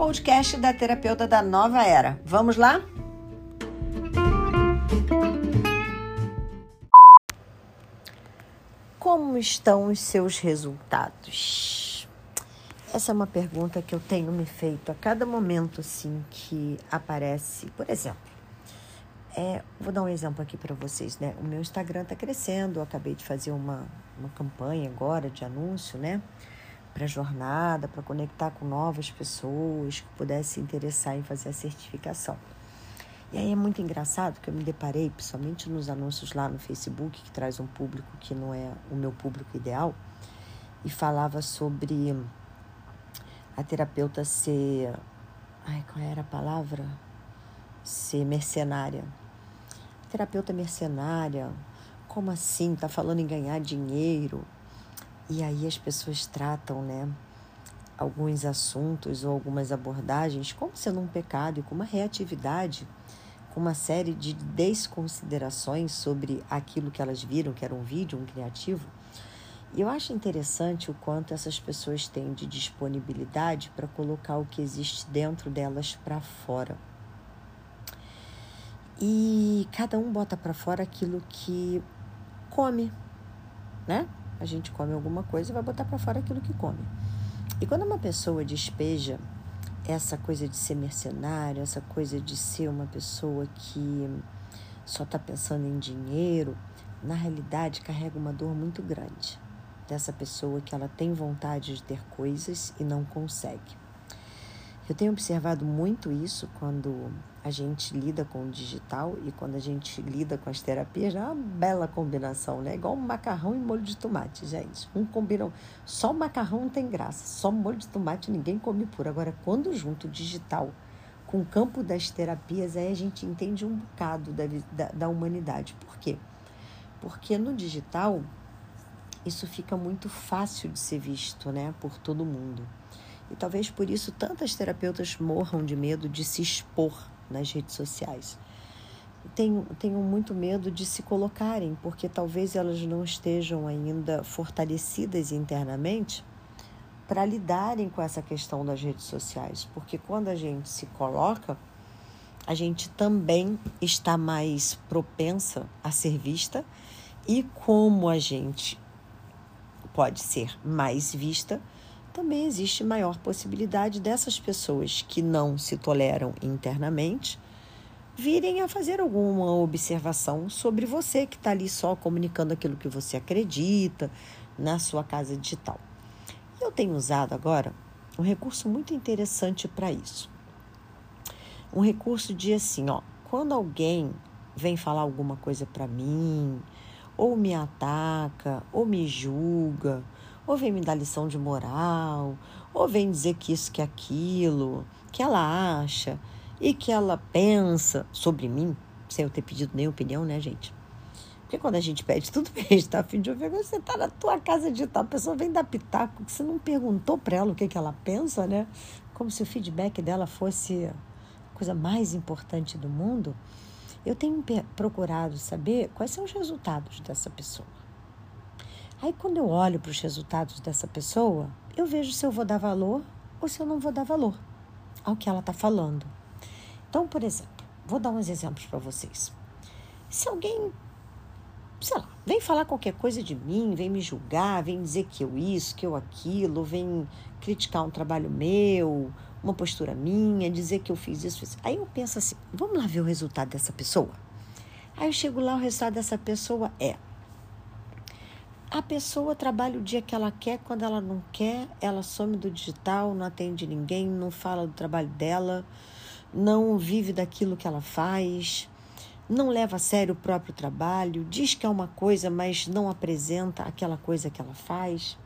podcast da terapeuta da nova era. Vamos lá? Como estão os seus resultados? Essa é uma pergunta que eu tenho me feito a cada momento assim que aparece, por exemplo. É, vou dar um exemplo aqui para vocês, né? O meu Instagram está crescendo, eu acabei de fazer uma, uma campanha agora de anúncio, né? Para jornada, para conectar com novas pessoas que pudessem interessar em fazer a certificação. E aí é muito engraçado que eu me deparei, principalmente nos anúncios lá no Facebook, que traz um público que não é o meu público ideal, e falava sobre a terapeuta ser. Ai, qual era a palavra? Ser mercenária. Terapeuta mercenária, como assim? Tá falando em ganhar dinheiro. E aí as pessoas tratam, né? Alguns assuntos ou algumas abordagens como sendo um pecado e com uma reatividade com uma série de desconsiderações sobre aquilo que elas viram, que era um vídeo, um criativo. E eu acho interessante o quanto essas pessoas têm de disponibilidade para colocar o que existe dentro delas para fora. E cada um bota para fora aquilo que come, né? A gente come alguma coisa e vai botar para fora aquilo que come. E quando uma pessoa despeja essa coisa de ser mercenário, essa coisa de ser uma pessoa que só está pensando em dinheiro, na realidade carrega uma dor muito grande dessa pessoa que ela tem vontade de ter coisas e não consegue. Eu tenho observado muito isso quando a gente lida com o digital e quando a gente lida com as terapias, é uma bela combinação, né? Igual macarrão e molho de tomate, gente. Um combinam. Só macarrão tem graça, só molho de tomate ninguém come puro. Agora, quando junto o digital com o campo das terapias, aí a gente entende um bocado da, da, da humanidade. Por quê? Porque no digital isso fica muito fácil de ser visto, né, por todo mundo. E talvez por isso tantas terapeutas morram de medo de se expor nas redes sociais. Tenho, tenho muito medo de se colocarem, porque talvez elas não estejam ainda fortalecidas internamente para lidarem com essa questão das redes sociais. Porque quando a gente se coloca, a gente também está mais propensa a ser vista, e como a gente pode ser mais vista, também existe maior possibilidade dessas pessoas que não se toleram internamente virem a fazer alguma observação sobre você que está ali só comunicando aquilo que você acredita na sua casa digital. Eu tenho usado agora um recurso muito interessante para isso. Um recurso de assim, ó, quando alguém vem falar alguma coisa para mim, ou me ataca, ou me julga, ou vem me dar lição de moral, ou vem dizer que isso, que aquilo, que ela acha e que ela pensa sobre mim, sem eu ter pedido nem opinião, né, gente? Porque quando a gente pede, tudo bem, a gente tá afim de ouvir, você tá na tua casa de tal, a pessoa vem dar pitaco, que você não perguntou para ela o que, que ela pensa, né? Como se o feedback dela fosse a coisa mais importante do mundo. Eu tenho procurado saber quais são os resultados dessa pessoa. Aí, quando eu olho para os resultados dessa pessoa, eu vejo se eu vou dar valor ou se eu não vou dar valor ao que ela está falando. Então, por exemplo, vou dar uns exemplos para vocês. Se alguém, sei lá, vem falar qualquer coisa de mim, vem me julgar, vem dizer que eu isso, que eu aquilo, vem criticar um trabalho meu, uma postura minha, dizer que eu fiz isso, isso. Aí eu penso assim, vamos lá ver o resultado dessa pessoa? Aí eu chego lá, o resultado dessa pessoa é a pessoa trabalha o dia que ela quer, quando ela não quer, ela some do digital, não atende ninguém, não fala do trabalho dela, não vive daquilo que ela faz, não leva a sério o próprio trabalho, diz que é uma coisa, mas não apresenta aquela coisa que ela faz.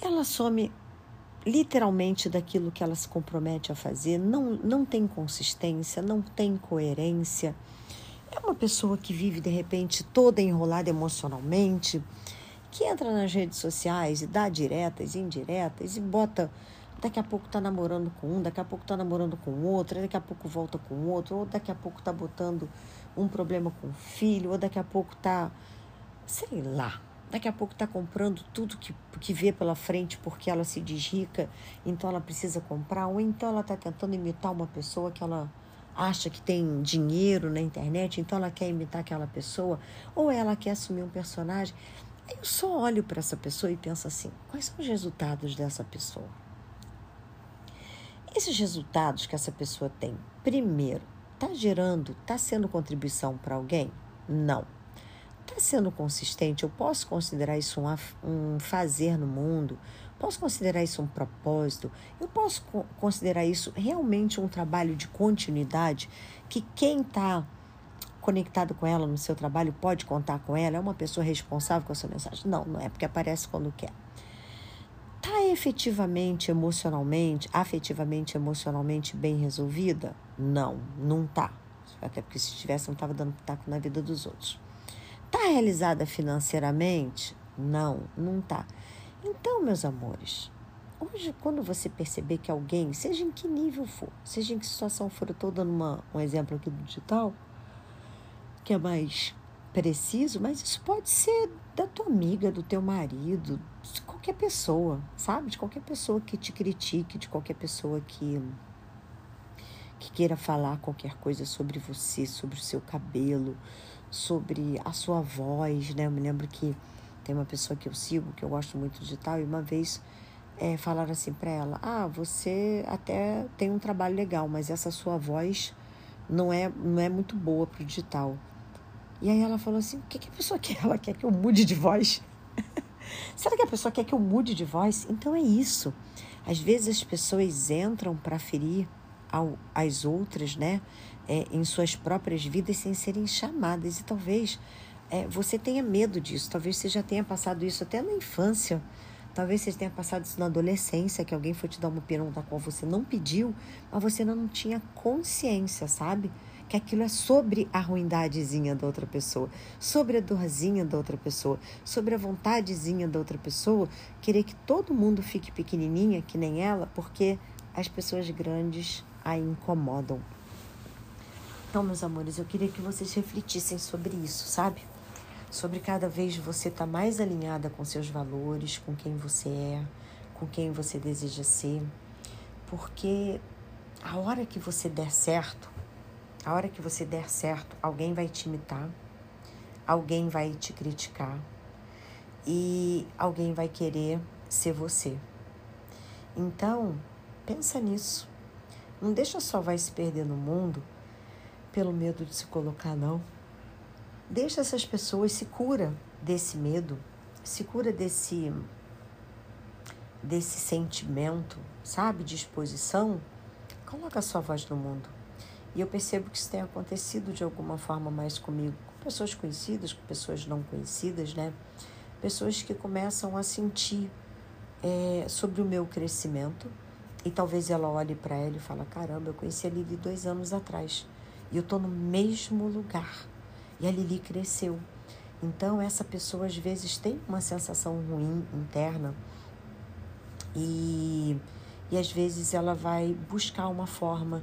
Ela some literalmente daquilo que ela se compromete a fazer, não, não tem consistência, não tem coerência é uma pessoa que vive de repente toda enrolada emocionalmente, que entra nas redes sociais e dá diretas indiretas e bota. Daqui a pouco tá namorando com um, daqui a pouco tá namorando com outro, daqui a pouco volta com outro, ou daqui a pouco tá botando um problema com o filho, ou daqui a pouco tá. sei lá. daqui a pouco está comprando tudo que, que vê pela frente porque ela se diz rica, então ela precisa comprar, ou então ela está tentando imitar uma pessoa que ela acha que tem dinheiro na internet, então ela quer imitar aquela pessoa, ou ela quer assumir um personagem. Eu só olho para essa pessoa e penso assim: quais são os resultados dessa pessoa? Esses resultados que essa pessoa tem, primeiro, está gerando, está sendo contribuição para alguém? Não está sendo consistente? Eu posso considerar isso um, um fazer no mundo? Posso considerar isso um propósito? Eu posso co considerar isso realmente um trabalho de continuidade? Que quem está conectado com ela no seu trabalho pode contar com ela? É uma pessoa responsável com a sua mensagem? Não, não é porque aparece quando quer. Está efetivamente, emocionalmente, afetivamente, emocionalmente bem resolvida? Não, não está. Até porque se tivesse, não estava dando pitaco na vida dos outros. Está realizada financeiramente? Não, não está. Então, meus amores, hoje, quando você perceber que alguém, seja em que nível for, seja em que situação for, eu estou dando uma, um exemplo aqui do digital, que é mais preciso, mas isso pode ser da tua amiga, do teu marido, de qualquer pessoa, sabe? De qualquer pessoa que te critique, de qualquer pessoa que que queira falar qualquer coisa sobre você, sobre o seu cabelo, sobre a sua voz, né? Eu me lembro que tem uma pessoa que eu sigo, que eu gosto muito de tal, e uma vez é, falaram assim para ela: Ah, você até tem um trabalho legal, mas essa sua voz não é, não é muito boa pro digital. E aí ela falou assim: O que, que a pessoa quer? Ela quer que eu mude de voz? Será que a pessoa quer que eu mude de voz? Então é isso. Às vezes as pessoas entram para ferir ao, as outras, né? é, em suas próprias vidas sem serem chamadas. E talvez é, você tenha medo disso, talvez você já tenha passado isso até na infância. Talvez você tenha passado isso na adolescência, que alguém foi te dar uma opinião da qual você não pediu, mas você não tinha consciência, sabe? Que aquilo é sobre a ruindadezinha da outra pessoa, sobre a dorzinha da outra pessoa, sobre a vontadezinha da outra pessoa, querer que todo mundo fique pequenininha, que nem ela, porque as pessoas grandes a incomodam. Então, meus amores, eu queria que vocês refletissem sobre isso, sabe? Sobre cada vez você estar tá mais alinhada com seus valores, com quem você é, com quem você deseja ser. Porque a hora que você der certo, a hora que você der certo, alguém vai te imitar, alguém vai te criticar e alguém vai querer ser você. Então, pensa nisso. Não deixa só vai se perder no mundo pelo medo de se colocar, não. Deixa essas pessoas, se cura desse medo, se cura desse, desse sentimento, sabe, de exposição. Coloca a sua voz no mundo. E eu percebo que isso tem acontecido de alguma forma mais comigo, com pessoas conhecidas, com pessoas não conhecidas, né? Pessoas que começam a sentir é, sobre o meu crescimento e talvez ela olhe para ela e fala: caramba, eu conheci a Lili dois anos atrás e eu estou no mesmo lugar. E a Lili cresceu. Então, essa pessoa às vezes tem uma sensação ruim interna e, e às vezes ela vai buscar uma forma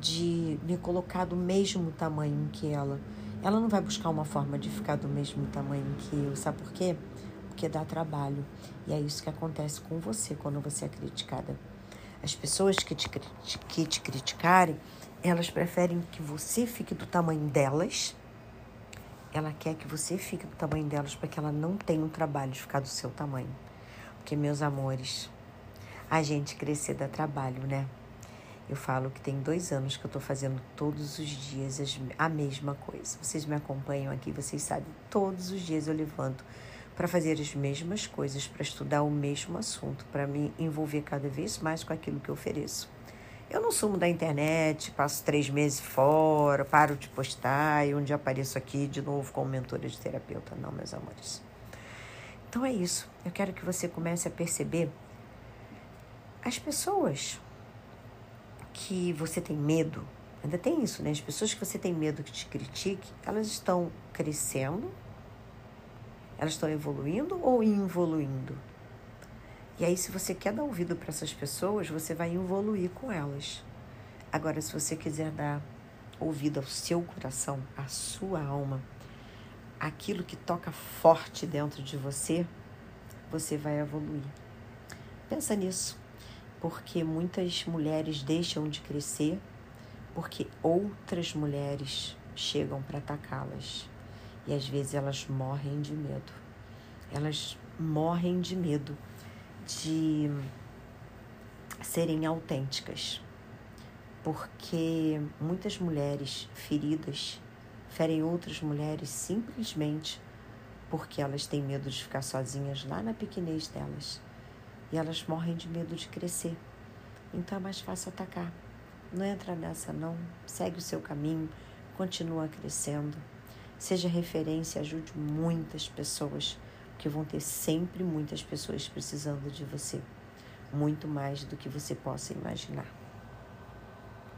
de me colocar do mesmo tamanho que ela. Ela não vai buscar uma forma de ficar do mesmo tamanho que eu. Sabe por quê? Porque dá trabalho. E é isso que acontece com você quando você é criticada. As pessoas que te, que te criticarem elas preferem que você fique do tamanho delas. Ela quer que você fique do tamanho delas para que ela não tenha um trabalho de ficar do seu tamanho. Porque, meus amores, a gente crescer dá trabalho, né? Eu falo que tem dois anos que eu estou fazendo todos os dias a mesma coisa. Vocês me acompanham aqui, vocês sabem, todos os dias eu levanto para fazer as mesmas coisas, para estudar o mesmo assunto, para me envolver cada vez mais com aquilo que eu ofereço. Eu não sumo da internet, passo três meses fora, paro de postar e um dia apareço aqui de novo como mentora de terapeuta. Não, meus amores. Então é isso. Eu quero que você comece a perceber as pessoas que você tem medo. Ainda tem isso, né? As pessoas que você tem medo que te critique, elas estão crescendo, elas estão evoluindo ou involuindo? E aí, se você quer dar ouvido para essas pessoas, você vai evoluir com elas. Agora, se você quiser dar ouvido ao seu coração, à sua alma, aquilo que toca forte dentro de você, você vai evoluir. Pensa nisso, porque muitas mulheres deixam de crescer porque outras mulheres chegam para atacá-las e às vezes elas morrem de medo. Elas morrem de medo de serem autênticas, porque muitas mulheres feridas ferem outras mulheres simplesmente porque elas têm medo de ficar sozinhas lá na pequenez delas e elas morrem de medo de crescer. Então é mais fácil atacar. Não entra nessa, não. Segue o seu caminho, continua crescendo. Seja referência, ajude muitas pessoas, porque vão ter sempre muitas pessoas precisando de você. Muito mais do que você possa imaginar.